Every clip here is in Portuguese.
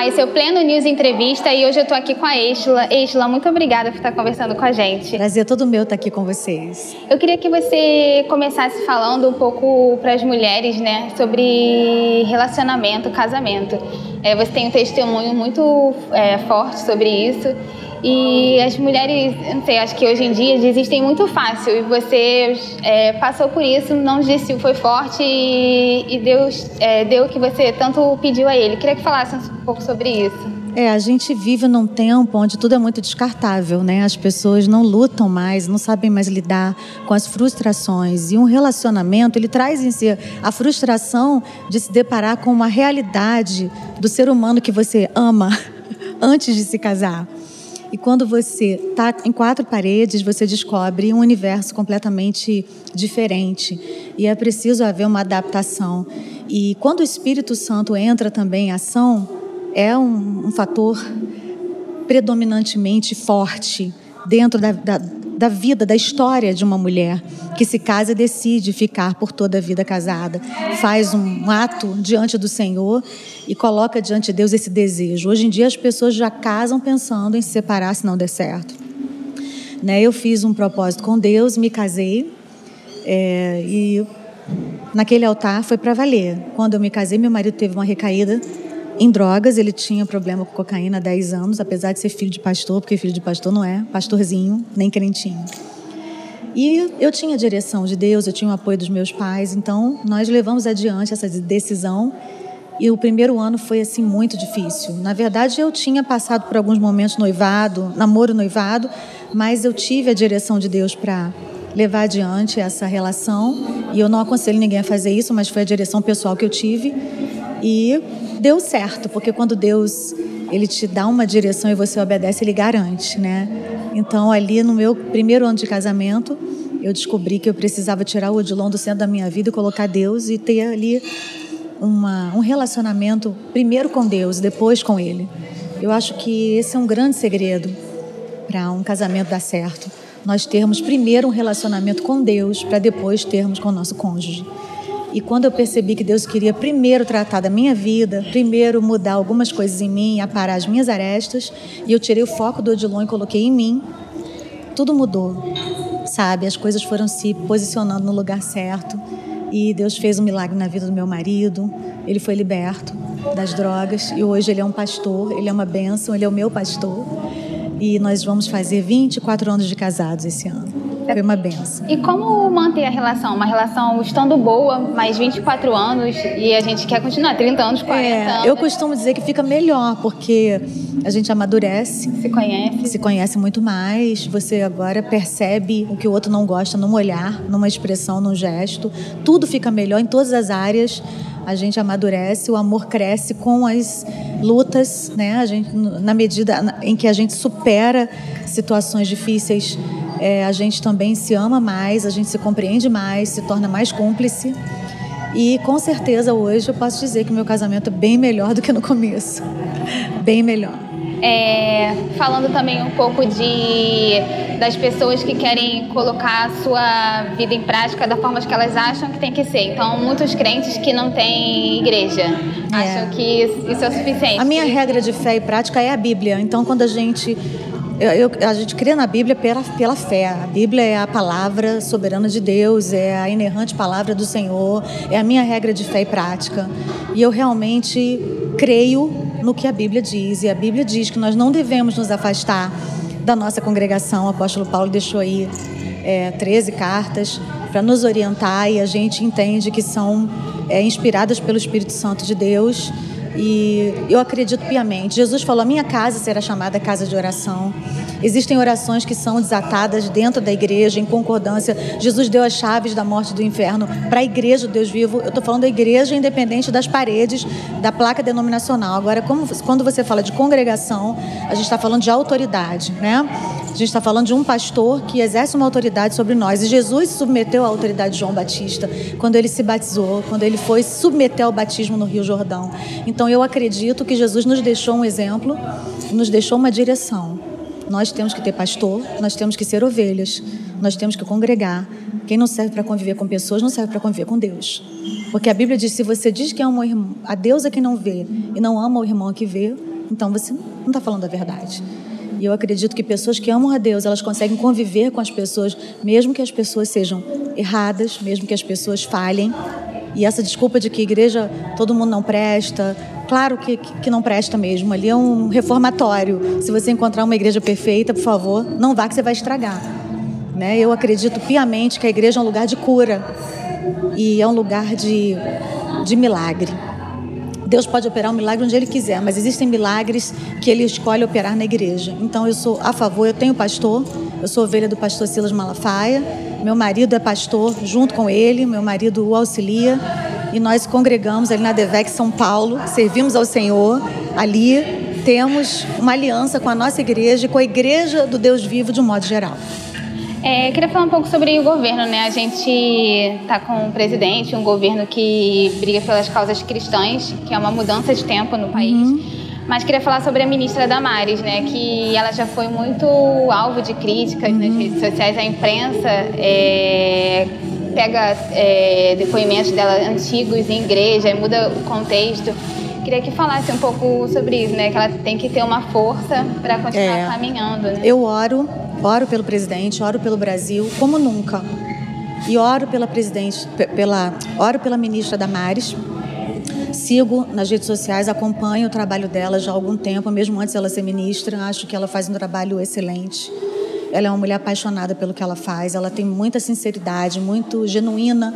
Olá, esse é o Pleno News Entrevista e hoje eu estou aqui com a Estela. Estela, muito obrigada por estar conversando com a gente. Prazer todo meu estar aqui com vocês. Eu queria que você começasse falando um pouco para as mulheres, né, sobre relacionamento, casamento. É, você tem um testemunho muito é, forte sobre isso e as mulheres, não sei, acho que hoje em dia desistem muito fácil. E você é, passou por isso, não desistiu, foi forte e, e Deus é, deu o que você tanto pediu a Ele. Queria que falasse um pouco sobre isso. É, a gente vive num tempo onde tudo é muito descartável, né? As pessoas não lutam mais, não sabem mais lidar com as frustrações. E um relacionamento, ele traz em si a frustração de se deparar com uma realidade do ser humano que você ama antes de se casar. E quando você está em quatro paredes, você descobre um universo completamente diferente. E é preciso haver uma adaptação. E quando o Espírito Santo entra também em ação, é um, um fator predominantemente forte dentro da, da, da vida, da história de uma mulher que se casa e decide ficar por toda a vida casada. Faz um ato diante do Senhor e coloca diante de Deus esse desejo. Hoje em dia as pessoas já casam pensando em se separar se não der certo. Né? Eu fiz um propósito com Deus, me casei é, e naquele altar foi para valer. Quando eu me casei, meu marido teve uma recaída em drogas, ele tinha problema com cocaína há 10 anos, apesar de ser filho de pastor, porque filho de pastor não é pastorzinho, nem crentinho. E eu tinha a direção de Deus, eu tinha o apoio dos meus pais, então nós levamos adiante essa decisão. E o primeiro ano foi assim muito difícil. Na verdade, eu tinha passado por alguns momentos noivado, namoro noivado, mas eu tive a direção de Deus para levar adiante essa relação. E eu não aconselho ninguém a fazer isso, mas foi a direção pessoal que eu tive. E deu certo, porque quando Deus ele te dá uma direção e você obedece, ele garante, né? Então, ali no meu primeiro ano de casamento, eu descobri que eu precisava tirar o Odilon do centro da minha vida e colocar Deus e ter ali uma, um relacionamento primeiro com Deus, depois com Ele. Eu acho que esse é um grande segredo para um casamento dar certo. Nós termos primeiro um relacionamento com Deus para depois termos com o nosso cônjuge. E quando eu percebi que Deus queria primeiro tratar da minha vida, primeiro mudar algumas coisas em mim, aparar as minhas arestas, e eu tirei o foco do Odilon e coloquei em mim, tudo mudou, sabe? As coisas foram se posicionando no lugar certo. E Deus fez um milagre na vida do meu marido. Ele foi liberto das drogas e hoje ele é um pastor, ele é uma bênção, ele é o meu pastor. E nós vamos fazer 24 anos de casados esse ano. Foi uma benção. E como manter a relação? Uma relação estando boa, mais 24 anos, e a gente quer continuar, 30 anos, 40 é, anos. Eu costumo dizer que fica melhor, porque a gente amadurece. Se conhece. Se conhece muito mais. Você agora percebe o que o outro não gosta num olhar, numa expressão, num gesto. Tudo fica melhor em todas as áreas. A gente amadurece, o amor cresce com as lutas, né? A gente, na medida em que a gente supera situações difíceis é, a gente também se ama mais, a gente se compreende mais, se torna mais cúmplice. E com certeza hoje eu posso dizer que meu casamento é bem melhor do que no começo. Bem melhor. É, falando também um pouco de das pessoas que querem colocar a sua vida em prática da forma que elas acham que tem que ser. Então, muitos crentes que não têm igreja é. acham que isso é o suficiente. A minha regra de fé e prática é a Bíblia. Então, quando a gente eu, eu, a gente crê na Bíblia pela, pela fé. A Bíblia é a palavra soberana de Deus, é a inerrante palavra do Senhor, é a minha regra de fé e prática. E eu realmente creio no que a Bíblia diz. E a Bíblia diz que nós não devemos nos afastar da nossa congregação. O apóstolo Paulo deixou aí é, 13 cartas para nos orientar e a gente entende que são é, inspiradas pelo Espírito Santo de Deus e eu acredito piamente. Jesus falou: a minha casa será chamada casa de oração. Existem orações que são desatadas dentro da igreja, em concordância. Jesus deu as chaves da morte do inferno para a igreja do Deus vivo. Eu estou falando da igreja independente das paredes da placa denominacional. Agora, como, quando você fala de congregação, a gente está falando de autoridade, né? A gente está falando de um pastor que exerce uma autoridade sobre nós. E Jesus se submeteu à autoridade de João Batista quando ele se batizou, quando ele foi submeter ao batismo no Rio Jordão. Então eu acredito que Jesus nos deixou um exemplo, nos deixou uma direção. Nós temos que ter pastor, nós temos que ser ovelhas, nós temos que congregar. Quem não serve para conviver com pessoas não serve para conviver com Deus. Porque a Bíblia diz: se você diz que ama a Deus é quem não vê e não ama o irmão que vê, então você não está falando a verdade. E eu acredito que pessoas que amam a Deus, elas conseguem conviver com as pessoas, mesmo que as pessoas sejam erradas, mesmo que as pessoas falhem. E essa desculpa de que igreja todo mundo não presta, claro que, que não presta mesmo. Ali é um reformatório. Se você encontrar uma igreja perfeita, por favor, não vá que você vai estragar. Né? Eu acredito piamente que a igreja é um lugar de cura e é um lugar de, de milagre. Deus pode operar um milagre onde Ele quiser, mas existem milagres que Ele escolhe operar na igreja. Então eu sou a favor, eu tenho pastor, eu sou ovelha do pastor Silas Malafaia, meu marido é pastor junto com ele, meu marido o auxilia, e nós congregamos ali na Devec São Paulo, servimos ao Senhor ali, temos uma aliança com a nossa igreja e com a igreja do Deus vivo de um modo geral. É, queria falar um pouco sobre o governo, né? A gente está com um presidente, um governo que briga pelas causas cristãs, que é uma mudança de tempo no país. Uhum. Mas queria falar sobre a ministra Damares, né? Que ela já foi muito alvo de críticas uhum. nas redes sociais. A imprensa é, pega é, depoimentos dela antigos em igreja e muda o contexto. Queria que falasse um pouco sobre isso, né? Que ela tem que ter uma força para continuar é, caminhando. Né? Eu oro Oro pelo presidente, oro pelo Brasil, como nunca. E oro pela presidente, pela, oro pela ministra Damares. Sigo nas redes sociais, acompanho o trabalho dela já há algum tempo, mesmo antes dela ser ministra. Acho que ela faz um trabalho excelente. Ela é uma mulher apaixonada pelo que ela faz. Ela tem muita sinceridade, muito genuína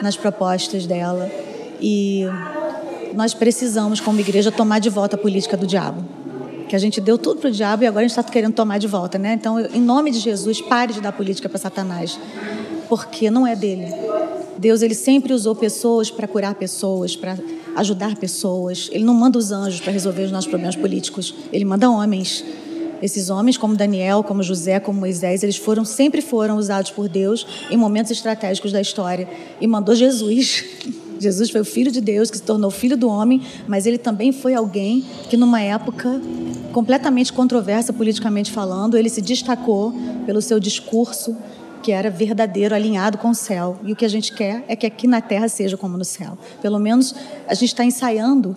nas propostas dela. E nós precisamos, como igreja, tomar de volta a política do diabo que a gente deu tudo para o diabo e agora a gente está querendo tomar de volta, né? Então, em nome de Jesus, pare de dar política para Satanás, porque não é dele. Deus ele sempre usou pessoas para curar pessoas, para ajudar pessoas. Ele não manda os anjos para resolver os nossos problemas políticos. Ele manda homens. Esses homens, como Daniel, como José, como Moisés, eles foram sempre foram usados por Deus em momentos estratégicos da história. E mandou Jesus Jesus foi o Filho de Deus que se tornou filho do homem, mas ele também foi alguém que, numa época completamente controversa politicamente falando, ele se destacou pelo seu discurso que era verdadeiro, alinhado com o céu. E o que a gente quer é que aqui na terra seja como no céu. Pelo menos a gente está ensaiando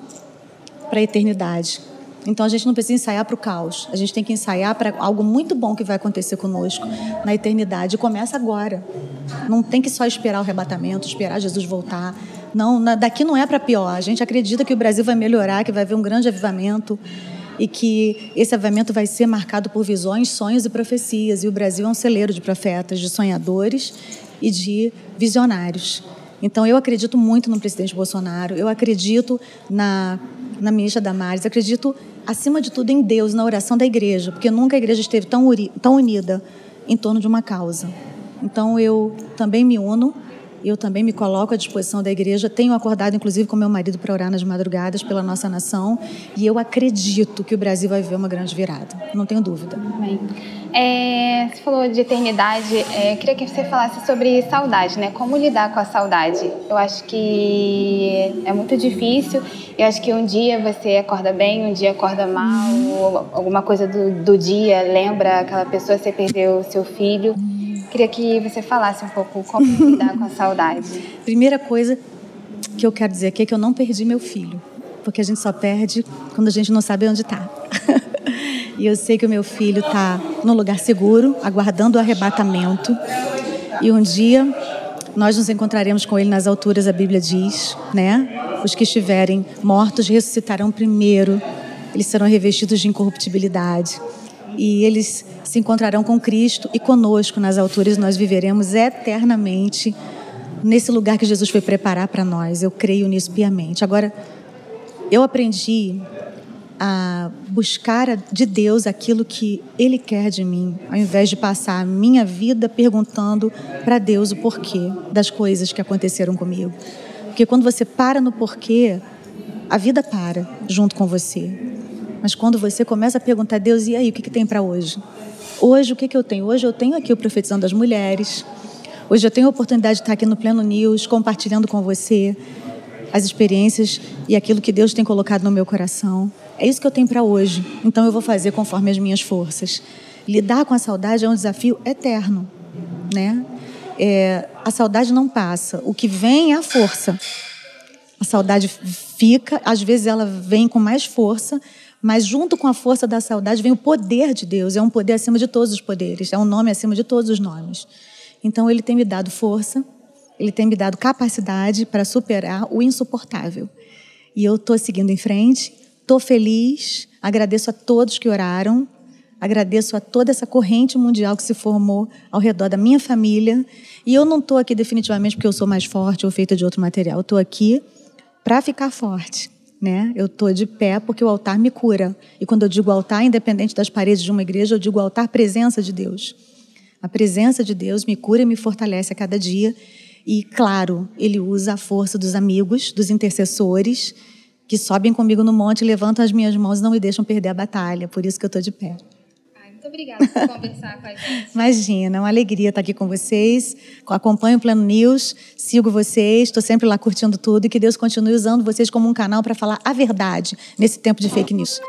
para a eternidade. Então a gente não precisa ensaiar para o caos, a gente tem que ensaiar para algo muito bom que vai acontecer conosco na eternidade. E começa agora. Não tem que só esperar o arrebatamento, esperar Jesus voltar. Não, daqui não é para pior. A gente acredita que o Brasil vai melhorar, que vai haver um grande avivamento e que esse avivamento vai ser marcado por visões, sonhos e profecias. E o Brasil é um celeiro de profetas, de sonhadores e de visionários. Então, eu acredito muito no presidente Bolsonaro, eu acredito na, na ministra Damares, acredito, acima de tudo, em Deus, na oração da igreja, porque nunca a igreja esteve tão, tão unida em torno de uma causa. Então, eu também me uno eu também me coloco à disposição da igreja. Tenho acordado, inclusive, com meu marido para orar nas madrugadas pela nossa nação. E eu acredito que o Brasil vai ver uma grande virada. Não tenho dúvida. É, você falou de eternidade. É, queria que você falasse sobre saudade, né? Como lidar com a saudade? Eu acho que é muito difícil. Eu acho que um dia você acorda bem, um dia acorda mal. Alguma coisa do, do dia lembra aquela pessoa você perdeu seu filho. Queria que você falasse um pouco como lidar com a saudade. Primeira coisa que eu quero dizer aqui é que eu não perdi meu filho, porque a gente só perde quando a gente não sabe onde está. e eu sei que o meu filho está no lugar seguro, aguardando o arrebatamento. E um dia nós nos encontraremos com ele nas alturas, a Bíblia diz, né? Os que estiverem mortos ressuscitarão primeiro, eles serão revestidos de incorruptibilidade e eles se encontrarão com Cristo e conosco nas alturas nós viveremos eternamente nesse lugar que Jesus foi preparar para nós. Eu creio nisso piamente. Agora, eu aprendi a buscar de Deus aquilo que Ele quer de mim, ao invés de passar a minha vida perguntando para Deus o porquê das coisas que aconteceram comigo. Porque quando você para no porquê, a vida para junto com você. Mas quando você começa a perguntar a Deus, e aí, o que, que tem para hoje? Hoje, o que, que eu tenho? Hoje eu tenho aqui o Profetizando das Mulheres. Hoje eu tenho a oportunidade de estar aqui no Pleno News, compartilhando com você as experiências e aquilo que Deus tem colocado no meu coração. É isso que eu tenho para hoje. Então eu vou fazer conforme as minhas forças. Lidar com a saudade é um desafio eterno, né? É, a saudade não passa. O que vem é a força. A saudade fica, às vezes ela vem com mais força, Mas junto com a força da saudade vem o poder de Deus. É um poder acima de todos os poderes. É um nome acima de todos os nomes. Então ele tem me dado força, ele tem me dado capacidade para superar o insuportável. E eu estou seguindo em frente, estou feliz, agradeço a todos que oraram, agradeço a toda essa corrente mundial que se formou ao redor da minha família. E eu não estou aqui definitivamente porque eu sou mais forte ou feita de outro material, estou aqui para ficar forte. Né? Eu estou de pé porque o altar me cura. E quando eu digo altar, independente das paredes de uma igreja, eu digo altar presença de Deus. A presença de Deus me cura e me fortalece a cada dia. E, claro, ele usa a força dos amigos, dos intercessores, que sobem comigo no monte, levantam as minhas mãos e não me deixam perder a batalha. Por isso que eu estou de pé. Muito obrigada por conversar com a gente. Imagina, uma alegria estar aqui com vocês. Acompanho o Plano News, sigo vocês, estou sempre lá curtindo tudo e que Deus continue usando vocês como um canal para falar a verdade nesse tempo de fake news.